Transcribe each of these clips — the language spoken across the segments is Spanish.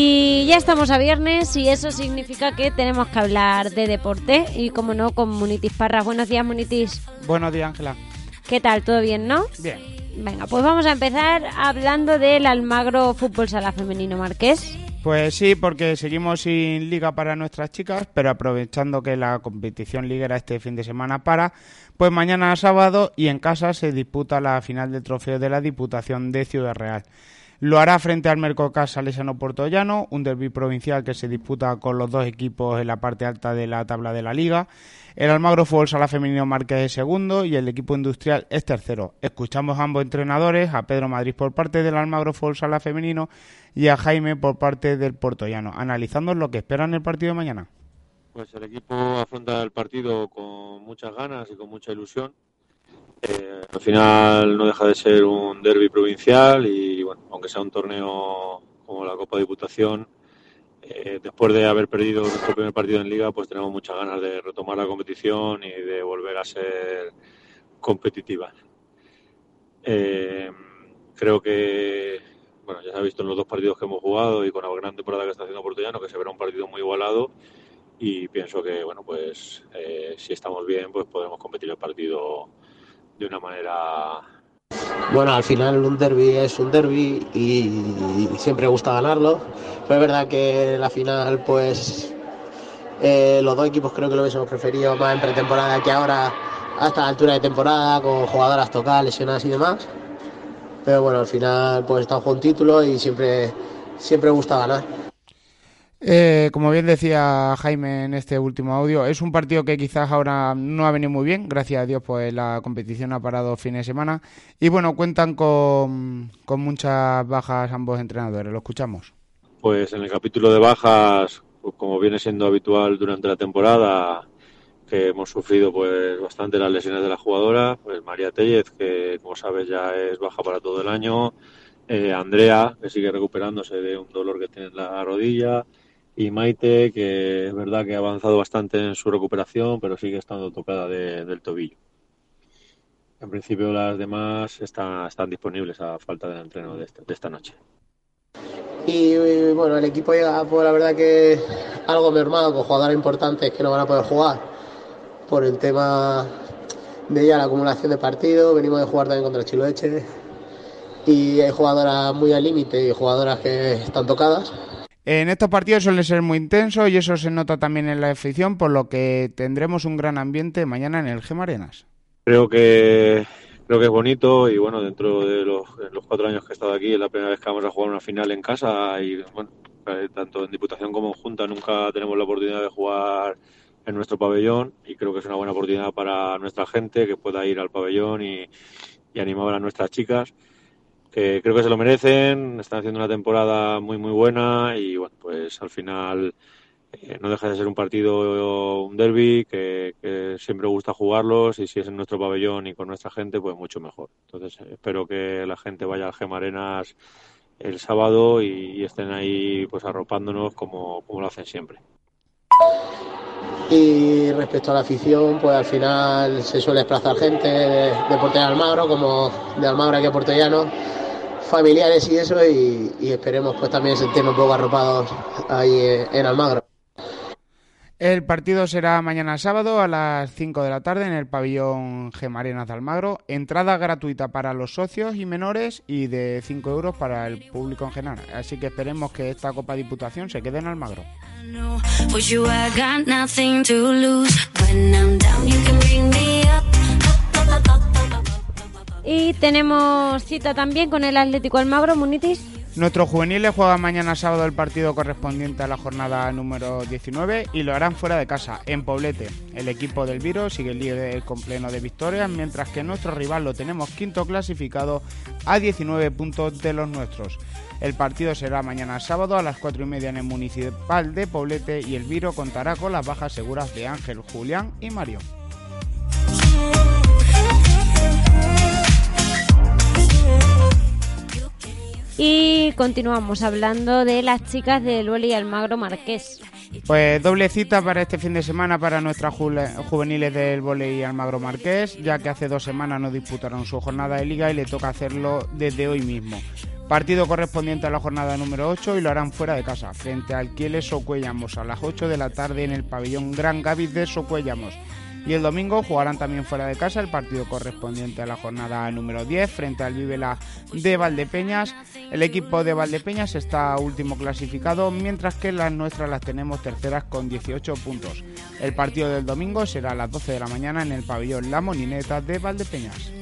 Y ya estamos a viernes y eso significa que tenemos que hablar de deporte y como no con Munitis Parras. Buenos días Munitis. Buenos días Ángela. ¿Qué tal? ¿Todo bien, no? Bien. Venga, pues vamos a empezar hablando del Almagro Fútbol Sala Femenino Marqués. Pues sí, porque seguimos sin liga para nuestras chicas, pero aprovechando que la competición liguera este fin de semana para, pues mañana sábado y en casa se disputa la final del trofeo de la Diputación de Ciudad Real. Lo hará frente al Mercocas Salesiano Portollano, un derby provincial que se disputa con los dos equipos en la parte alta de la tabla de la liga. El Almagro Fútbol Sala Femenino Marqués es segundo y el equipo industrial es tercero. Escuchamos a ambos entrenadores, a Pedro Madrid por parte del Almagro Fútbol Sala Femenino y a Jaime por parte del Portollano, analizando lo que esperan el partido de mañana. Pues el equipo afronta el partido con muchas ganas y con mucha ilusión. Eh, al final no deja de ser un derby provincial y bueno, aunque sea un torneo como la Copa Diputación, eh, después de haber perdido nuestro primer partido en liga, pues tenemos muchas ganas de retomar la competición y de volver a ser competitivas. Eh, creo que, bueno, ya se ha visto en los dos partidos que hemos jugado y con la gran temporada que está haciendo Portollano, que se verá un partido muy igualado y pienso que, bueno, pues eh, si estamos bien, pues podemos competir el partido de una manera bueno, al final un derby es un derby y, siempre gusta ganarlo. Pero es verdad que la final, pues eh, los dos equipos creo que lo hubiésemos preferido más en pretemporada que ahora, hasta la altura de temporada, con jugadoras tocadas, lesionadas y demás. Pero bueno, al final, pues está un título y siempre, siempre gusta ganar. Eh, como bien decía Jaime en este último audio, es un partido que quizás ahora no ha venido muy bien, gracias a Dios pues la competición ha parado fin de semana. Y bueno, cuentan con, con muchas bajas ambos entrenadores, lo escuchamos. Pues en el capítulo de bajas, pues como viene siendo habitual durante la temporada, que hemos sufrido pues bastante las lesiones de la jugadora, pues María Tellez, que como sabes ya es baja para todo el año, eh, Andrea, que sigue recuperándose de un dolor que tiene en la rodilla, y Maite, que es verdad que ha avanzado bastante en su recuperación, pero sigue estando tocada del tobillo. En principio las demás están, disponibles a falta de entreno de, este, de esta noche. Y bueno, el equipo llega por la verdad que algo mermado con jugadores importantes que no van a poder jugar por el tema de ya la acumulación de partidos. Venimos de jugar también contra Chiloeche y hay jugadoras muy al límite y jugadoras que están tocadas en estos partidos suele ser muy intenso y eso se nota también en la afición, por lo que tendremos un gran ambiente mañana en el Gem Arenas. Creo que creo que es bonito y bueno, dentro de los, cuatro años que he estado aquí, es la primera vez que vamos a jugar una final en casa y bueno, eh, tanto en Diputación como en Junta nunca tenemos la oportunidad de jugar en nuestro pabellón y creo que es una buena oportunidad para nuestra gente que pueda ir al pabellón y animar a nuestras chicas que creo que se lo merecen, están haciendo una temporada muy muy buena y bueno, pues al final eh, no deja de ser un partido, un derby, que, siempre gusta jugarlos y si es en nuestro pabellón y con nuestra gente, pues mucho mejor. Entonces espero que la gente vaya al Gemarenas el sábado y, estén ahí pues arropándonos como, como lo hacen siempre. Y respecto a la afición, pues al final se suele desplazar gente de, de Almagro, como de Almagro a Portellano, familiares y eso, y, esperemos pues también sentirnos un poco arropados ahí en Almagro. El partido será mañana sábado a las 5 de la tarde en el pabellón Gemarenas de Almagro. Entrada gratuita para los socios y menores y de 5 euros para el público en general. Así que esperemos que esta Copa Diputación se quede en Almagro. Y tenemos cita también con el Atlético Almagro, Munitis. Nuestros juveniles juegan mañana sábado el partido correspondiente a la jornada número 19 y lo harán fuera de casa, en Poblete. El equipo del Viro sigue el líder con pleno de victorias, mientras que nuestro rival lo tenemos quinto clasificado a 19 puntos de los nuestros. El partido será mañana sábado a las 4 y media en el municipal de Poblete y el Viro contará con las bajas seguras de Ángel, Julián y Mario. Continuamos hablando de las chicas del y Almagro Marqués. Pues doble cita para este fin de semana para nuestras juveniles del y Almagro Marqués, ya que hace dos semanas no disputaron su jornada de liga y le toca hacerlo desde hoy mismo. Partido correspondiente a la jornada número 8 y lo harán fuera de casa, frente al Quieles Socuellamos a las 8 de la tarde en el pabellón Gran Gavis de Socuellamos. Y el domingo jugarán también fuera de casa el partido correspondiente a la jornada número 10 frente al Vivela de Valdepeñas. El equipo de Valdepeñas está último clasificado, mientras que las nuestras las tenemos terceras con 18 puntos. El partido del domingo será a las 12 de la mañana en el pabellón La Monineta de Valdepeñas.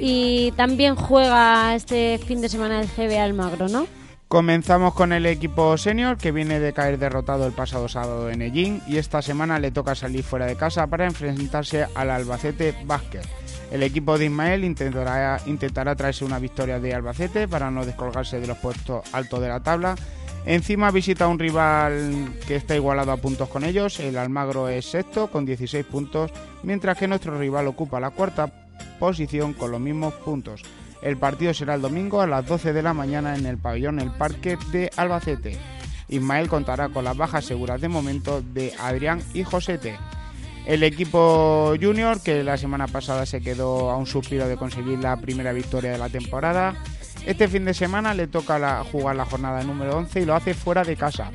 Y también juega este fin de semana el GB Almagro, ¿no? Comenzamos con el equipo senior que viene de caer derrotado el pasado sábado en Ellín y esta semana le toca salir fuera de casa para enfrentarse al Albacete Basket. El equipo de Ismael intentará, intentará traerse una victoria de Albacete para no descolgarse de los puestos altos de la tabla. Encima visita a un rival que está igualado a puntos con ellos, el Almagro es sexto con 16 puntos, mientras que nuestro rival ocupa la cuarta posición con los mismos puntos. El partido será el domingo a las 12 de la mañana en el pabellón El Parque de Albacete. Ismael contará con las bajas seguras de momento de Adrián y Josete. El equipo junior, que la semana pasada se quedó a un suspiro de conseguir la primera victoria de la temporada, este fin de semana le toca jugar la jornada número 11 y lo hace fuera de casa.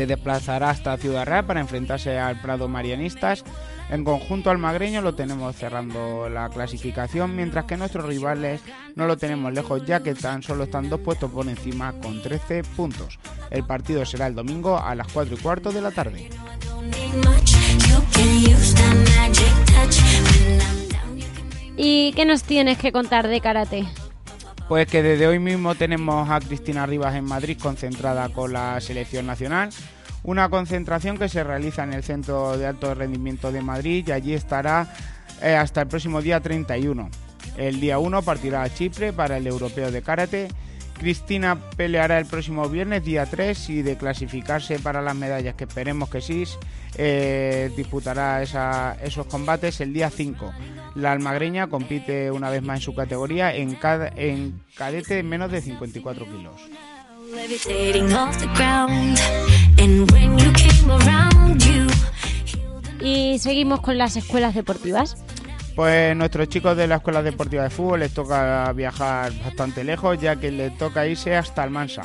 Se desplazará hasta Ciudad Real para enfrentarse al Prado Marianistas en conjunto almagreño lo tenemos cerrando la clasificación, mientras que nuestros rivales no lo tenemos lejos, ya que tan solo están dos puestos por encima con 13 puntos. El partido será el domingo a las 4 y cuarto de la tarde. ¿Y qué nos tienes que contar de karate? Pues que desde hoy mismo tenemos a Cristina Rivas en Madrid concentrada con la selección nacional una concentración que se realiza en el Centro de Alto Rendimiento de Madrid y allí estará eh, hasta el próximo día 31. El día 1 partirá a Chipre para el Europeo de Karate. Cristina peleará el próximo viernes, día 3, y de clasificarse para las medallas, que esperemos que sí, eh, disputará esos combates el día 5. La almagreña compite una vez más en su categoría en, en cadete menos de 54 kilos. Y seguimos con las escuelas deportivas. Pues nuestros chicos de la Escuela Deportiva de Fútbol les toca viajar bastante lejos, ya que les toca irse hasta Almansa.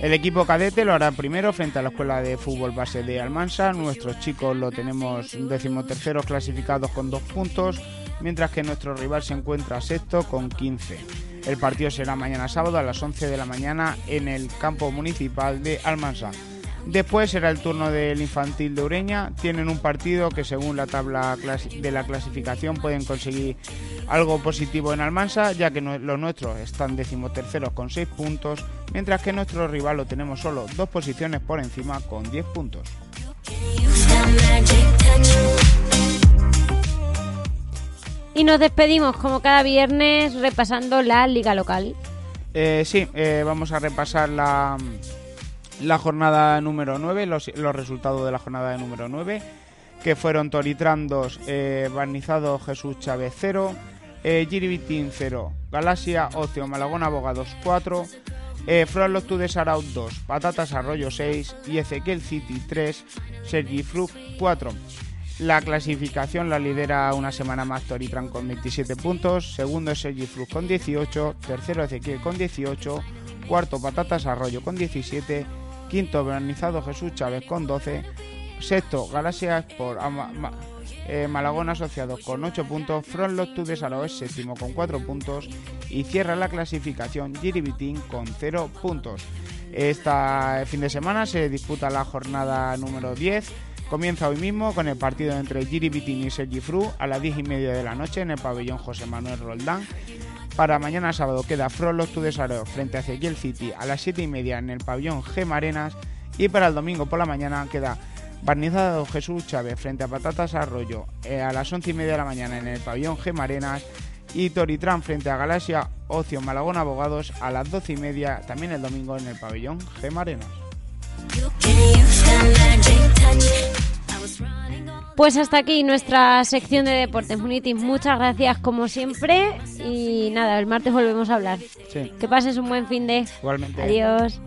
El equipo cadete lo hará primero frente a la Escuela de Fútbol Base de Almansa. Nuestros chicos lo tenemos decimoterceros clasificados con dos puntos, mientras que nuestro rival se encuentra sexto con 15. El partido será mañana sábado a las 11 de la mañana en el campo municipal de Almansa. Después será el turno del infantil de Ureña. Tienen un partido que según la tabla de la clasificación pueden conseguir algo positivo en Almansa, ya que los nuestros están decimoterceros con 6 puntos, mientras que nuestro rival lo tenemos solo dos posiciones por encima con 10 puntos. Y nos despedimos como cada viernes repasando la liga local. Eh, sí, eh, vamos a repasar la, la jornada número 9, los, resultados de la jornada número 9, que fueron Toritrandos, eh, Barnizado Jesús Chávez 0, eh, Giribitín 0, Galaxia Ocio Malagón Abogados 4, eh, Fran Los Tudes Araut 2, Patatas Arroyo 6 y Ezequiel City 3, Sergi Frug 4. La clasificación la lidera una semana más Toritran con 27 puntos, segundo es Sergi Flux con 18, tercero Ezequiel con 18, cuarto Patatas Arroyo con 17, quinto Granizado Jesús Chávez con 12, sexto Galaxia por eh, Malagón Asociados con 8 puntos, Front Lot to es séptimo con 4 puntos y cierra la clasificación Giribitín con 0 puntos. Este fin de semana se disputa la jornada número 10 Comienza hoy mismo con el partido entre Giri Bitin y Sergi Fru a las 10 y media de la noche en el pabellón José Manuel Roldán. Para mañana sábado queda Frolos Tudesaro frente a Ezequiel City a las 7 y media en el pabellón G Marenas. Y para el domingo por la mañana queda Barnizado Jesús Chávez frente a Patatas Arroyo eh, a las 11 y media de la mañana en el pabellón G Marenas. Y Toritran frente a Galaxia Ocio Malagón Abogados a las 12 y media también el domingo en el pabellón G Marenas. Pues hasta aquí nuestra sección de Deportes Munitis. Muchas gracias como siempre y nada, el martes volvemos a hablar. Que pases un buen fin de... Igualmente. Adiós.